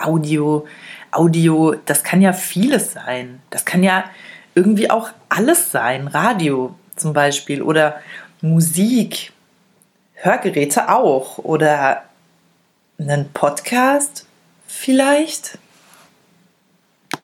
Audio, Audio, das kann ja vieles sein. Das kann ja irgendwie auch alles sein. Radio zum Beispiel oder Musik, Hörgeräte auch oder einen Podcast vielleicht.